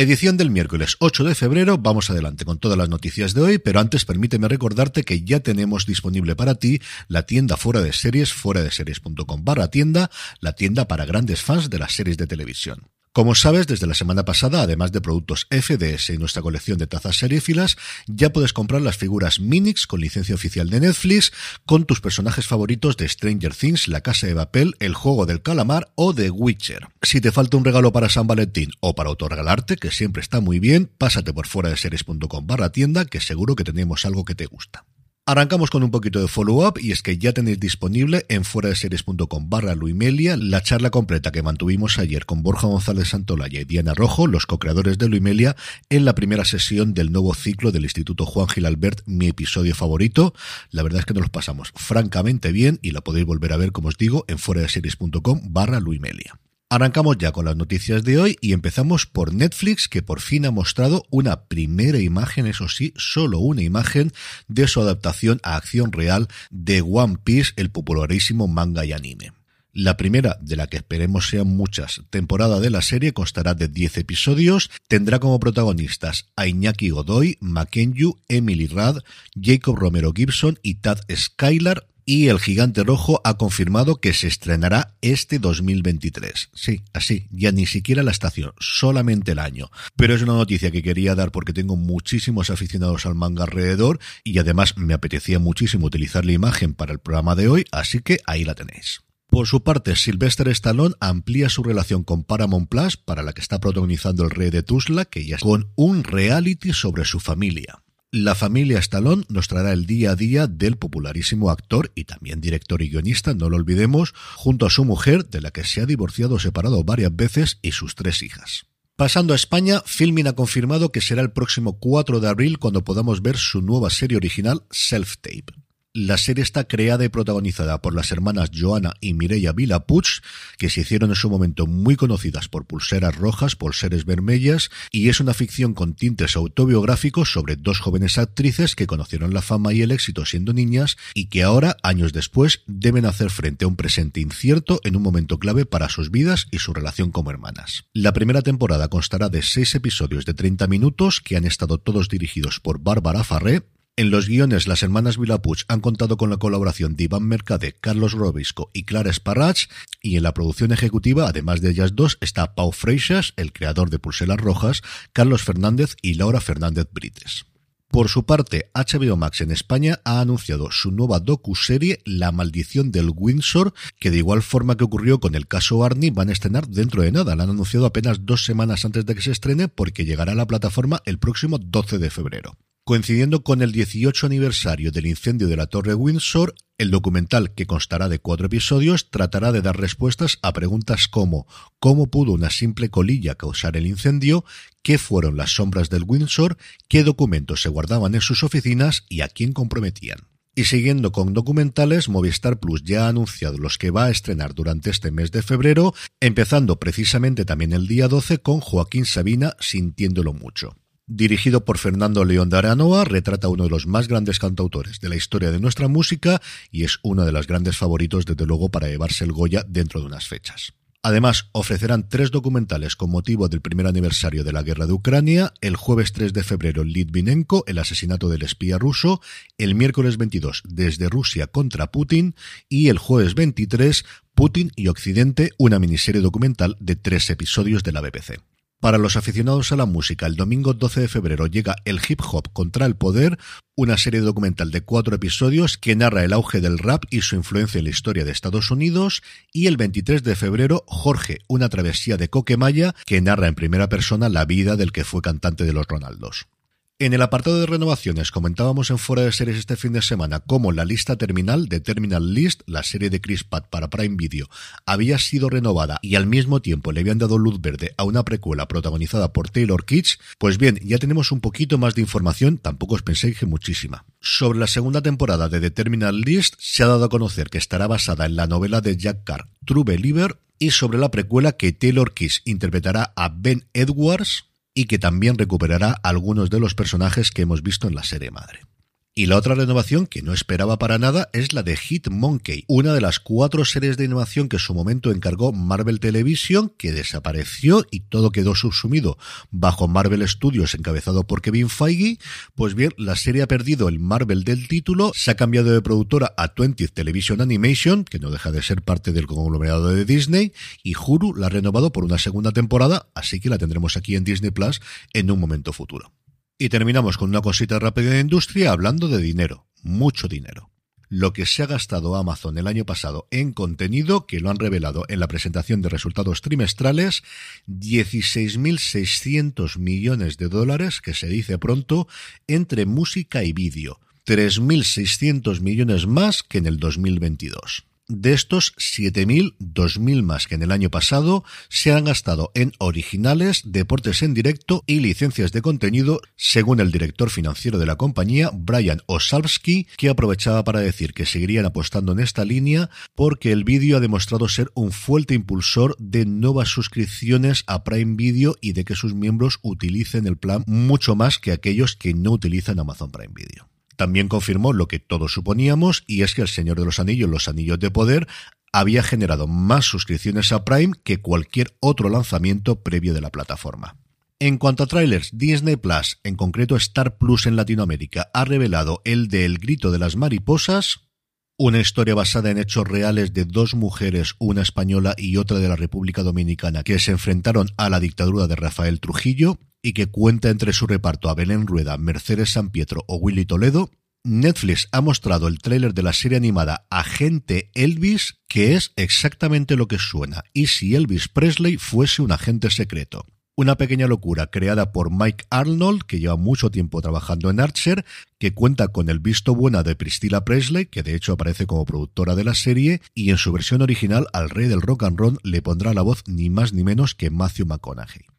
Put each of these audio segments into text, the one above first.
Edición del miércoles 8 de febrero, vamos adelante con todas las noticias de hoy, pero antes permíteme recordarte que ya tenemos disponible para ti la tienda fuera de series, fuera de series.com barra tienda, la tienda para grandes fans de las series de televisión. Como sabes, desde la semana pasada, además de productos FDS y nuestra colección de tazas seriéfilas, ya puedes comprar las figuras Minix con licencia oficial de Netflix, con tus personajes favoritos de Stranger Things, La Casa de Papel, El Juego del Calamar o The Witcher. Si te falta un regalo para San Valentín o para autorregalarte, que siempre está muy bien, pásate por fuera de series.com barra tienda, que seguro que tenemos algo que te gusta. Arrancamos con un poquito de follow-up y es que ya tenéis disponible en fuera de series.com barra Luimelia la charla completa que mantuvimos ayer con Borja González Santolaya y Diana Rojo, los co-creadores de Luimelia, en la primera sesión del nuevo ciclo del Instituto Juan Gil Albert, mi episodio favorito. La verdad es que nos los pasamos francamente bien y la podéis volver a ver, como os digo, en fuera de series.com barra Luimelia. Arrancamos ya con las noticias de hoy y empezamos por Netflix, que por fin ha mostrado una primera imagen, eso sí, solo una imagen de su adaptación a acción real de One Piece, el popularísimo manga y anime. La primera, de la que esperemos sean muchas, temporada de la serie constará de 10 episodios, tendrá como protagonistas a Iñaki Godoy, Makenyu, Emily Rad, Jacob Romero Gibson y Tad Skylar, y el Gigante Rojo ha confirmado que se estrenará este 2023. Sí, así, ya ni siquiera la estación, solamente el año. Pero es una noticia que quería dar porque tengo muchísimos aficionados al manga alrededor y además me apetecía muchísimo utilizar la imagen para el programa de hoy, así que ahí la tenéis. Por su parte, Sylvester Stallone amplía su relación con Paramount Plus, para la que está protagonizando el rey de Tuzla, que ya es con un reality sobre su familia. La familia Stallone nos traerá el día a día del popularísimo actor y también director y guionista, no lo olvidemos, junto a su mujer, de la que se ha divorciado o separado varias veces, y sus tres hijas. Pasando a España, Filmin ha confirmado que será el próximo 4 de abril cuando podamos ver su nueva serie original, Self Tape. La serie está creada y protagonizada por las hermanas Joana y Mireia Vilapuch, que se hicieron en su momento muy conocidas por Pulseras Rojas, Pulseres Vermellas, y es una ficción con tintes autobiográficos sobre dos jóvenes actrices que conocieron la fama y el éxito siendo niñas y que ahora, años después, deben hacer frente a un presente incierto en un momento clave para sus vidas y su relación como hermanas. La primera temporada constará de seis episodios de 30 minutos que han estado todos dirigidos por Bárbara Farré, en los guiones, las hermanas Vilapuch han contado con la colaboración de Iván Mercade, Carlos Robisco y Clara Sparrach, y en la producción ejecutiva, además de ellas dos, está Pau Freixas, el creador de Pulseras Rojas, Carlos Fernández y Laura Fernández Brites. Por su parte, HBO Max en España ha anunciado su nueva docu-serie La maldición del Windsor, que de igual forma que ocurrió con el caso Arnie van a estrenar dentro de nada. La han anunciado apenas dos semanas antes de que se estrene porque llegará a la plataforma el próximo 12 de febrero. Coincidiendo con el 18 aniversario del incendio de la Torre Windsor, el documental, que constará de cuatro episodios, tratará de dar respuestas a preguntas como ¿cómo pudo una simple colilla causar el incendio? ¿Qué fueron las sombras del Windsor? ¿Qué documentos se guardaban en sus oficinas y a quién comprometían? Y siguiendo con documentales, Movistar Plus ya ha anunciado los que va a estrenar durante este mes de febrero, empezando precisamente también el día 12 con Joaquín Sabina Sintiéndolo mucho. Dirigido por Fernando León de Aranoa, retrata a uno de los más grandes cantautores de la historia de nuestra música y es uno de los grandes favoritos, desde luego, para llevarse el Goya dentro de unas fechas. Además, ofrecerán tres documentales con motivo del primer aniversario de la guerra de Ucrania, el jueves 3 de febrero Litvinenko, el asesinato del espía ruso, el miércoles 22 desde Rusia contra Putin y el jueves 23 Putin y Occidente, una miniserie documental de tres episodios de la BBC. Para los aficionados a la música, el domingo 12 de febrero llega El Hip Hop contra el Poder, una serie documental de cuatro episodios que narra el auge del rap y su influencia en la historia de Estados Unidos, y el 23 de febrero, Jorge, una travesía de Coquemaya, que narra en primera persona la vida del que fue cantante de los Ronaldos. En el apartado de renovaciones comentábamos en Fuera de Series este fin de semana cómo la lista terminal de Terminal List, la serie de Chris Pratt para Prime Video, había sido renovada y al mismo tiempo le habían dado luz verde a una precuela protagonizada por Taylor Kitsch. Pues bien, ya tenemos un poquito más de información, tampoco os penséis que muchísima. Sobre la segunda temporada de The Terminal List se ha dado a conocer que estará basada en la novela de Jack Carr, True Believer, y sobre la precuela que Taylor Kitsch interpretará a Ben Edwards, y que también recuperará algunos de los personajes que hemos visto en la serie madre. Y la otra renovación que no esperaba para nada es la de Hit Monkey, una de las cuatro series de animación que en su momento encargó Marvel Television, que desapareció y todo quedó subsumido bajo Marvel Studios encabezado por Kevin Feige. Pues bien, la serie ha perdido el Marvel del título, se ha cambiado de productora a 20th Television Animation, que no deja de ser parte del conglomerado de Disney, y Hulu la ha renovado por una segunda temporada, así que la tendremos aquí en Disney Plus en un momento futuro. Y terminamos con una cosita rápida de industria hablando de dinero, mucho dinero. Lo que se ha gastado Amazon el año pasado en contenido, que lo han revelado en la presentación de resultados trimestrales, 16.600 millones de dólares, que se dice pronto, entre música y vídeo. 3.600 millones más que en el 2022. De estos 7.000, 2.000 más que en el año pasado se han gastado en originales, deportes en directo y licencias de contenido, según el director financiero de la compañía, Brian Osalski, que aprovechaba para decir que seguirían apostando en esta línea porque el vídeo ha demostrado ser un fuerte impulsor de nuevas suscripciones a Prime Video y de que sus miembros utilicen el plan mucho más que aquellos que no utilizan Amazon Prime Video. También confirmó lo que todos suponíamos, y es que El Señor de los Anillos, Los Anillos de Poder, había generado más suscripciones a Prime que cualquier otro lanzamiento previo de la plataforma. En cuanto a trailers, Disney Plus, en concreto Star Plus en Latinoamérica, ha revelado el de El Grito de las Mariposas, una historia basada en hechos reales de dos mujeres, una española y otra de la República Dominicana, que se enfrentaron a la dictadura de Rafael Trujillo y que cuenta entre su reparto a Belén Rueda, Mercedes San Pietro o Willy Toledo. Netflix ha mostrado el tráiler de la serie animada Agente Elvis, que es exactamente lo que suena, y si Elvis Presley fuese un agente secreto. Una pequeña locura creada por Mike Arnold, que lleva mucho tiempo trabajando en Archer, que cuenta con el visto bueno de Priscilla Presley, que de hecho aparece como productora de la serie, y en su versión original al rey del rock and roll le pondrá la voz ni más ni menos que Matthew McConaughey.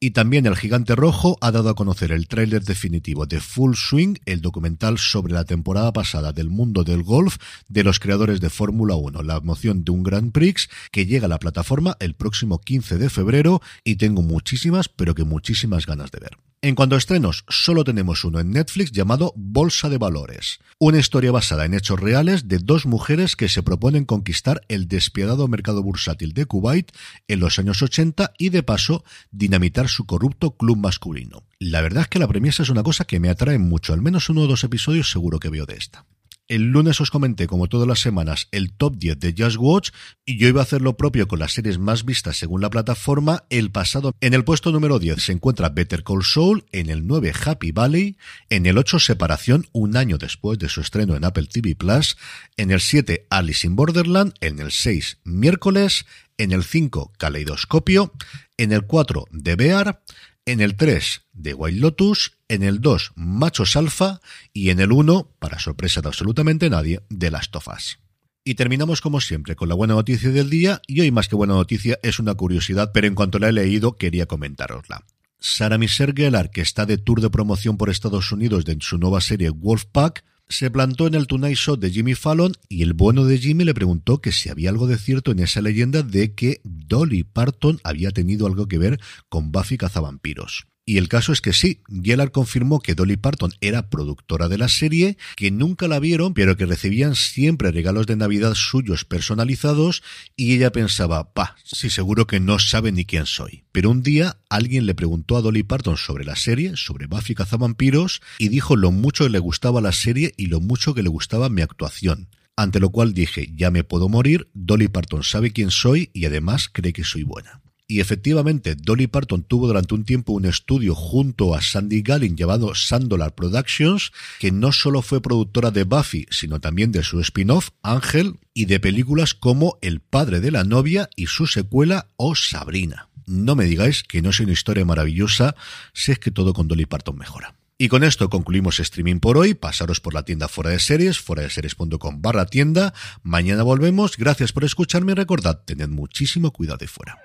Y también el Gigante Rojo ha dado a conocer el tráiler definitivo de Full Swing, el documental sobre la temporada pasada del mundo del golf de los creadores de Fórmula 1, la emoción de un Grand Prix que llega a la plataforma el próximo 15 de febrero y tengo muchísimas, pero que muchísimas ganas de ver. En cuanto a estrenos, solo tenemos uno en Netflix llamado Bolsa de Valores, una historia basada en hechos reales de dos mujeres que se proponen conquistar el despiadado mercado bursátil de Kuwait en los años 80 y de paso dinamitar su corrupto club masculino. La verdad es que la premisa es una cosa que me atrae mucho, al menos uno o dos episodios seguro que veo de esta. El lunes os comenté, como todas las semanas, el top 10 de Just Watch y yo iba a hacer lo propio con las series más vistas según la plataforma. El pasado, en el puesto número 10 se encuentra Better Call Saul, en el 9 Happy Valley, en el 8 Separación, un año después de su estreno en Apple TV Plus, en el 7 Alice in Borderland, en el 6 Miércoles, en el 5 Caleidoscopio, en el 4 The Bear, en el 3 de White Lotus, en el 2 Machos Alfa y en el 1, para sorpresa de absolutamente nadie, de Las Tofas. Y terminamos como siempre con la buena noticia del día y hoy más que buena noticia es una curiosidad, pero en cuanto la he leído quería comentárosla. Sara Miser Gellar, que está de tour de promoción por Estados Unidos de su nueva serie Wolfpack, se plantó en el Tonight Show de Jimmy Fallon y el bueno de Jimmy le preguntó que si había algo de cierto en esa leyenda de que Dolly Parton había tenido algo que ver con Buffy cazavampiros. Y el caso es que sí, Gellar confirmó que Dolly Parton era productora de la serie, que nunca la vieron, pero que recibían siempre regalos de Navidad suyos personalizados, y ella pensaba, pa, sí seguro que no sabe ni quién soy. Pero un día alguien le preguntó a Dolly Parton sobre la serie, sobre Buffy cazavampiros, y dijo lo mucho que le gustaba la serie y lo mucho que le gustaba mi actuación. Ante lo cual dije, ya me puedo morir, Dolly Parton sabe quién soy y además cree que soy buena. Y efectivamente, Dolly Parton tuvo durante un tiempo un estudio junto a Sandy Gallin llamado Sandolar Productions, que no solo fue productora de Buffy, sino también de su spin-off, Ángel, y de películas como El padre de la novia y su secuela O Sabrina. No me digáis que no es una historia maravillosa, si es que todo con Dolly Parton mejora. Y con esto concluimos streaming por hoy. Pasaros por la tienda fuera de series, fuera de series.com barra tienda. Mañana volvemos. Gracias por escucharme y recordad, tened muchísimo cuidado de fuera.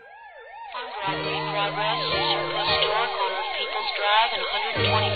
125 and 120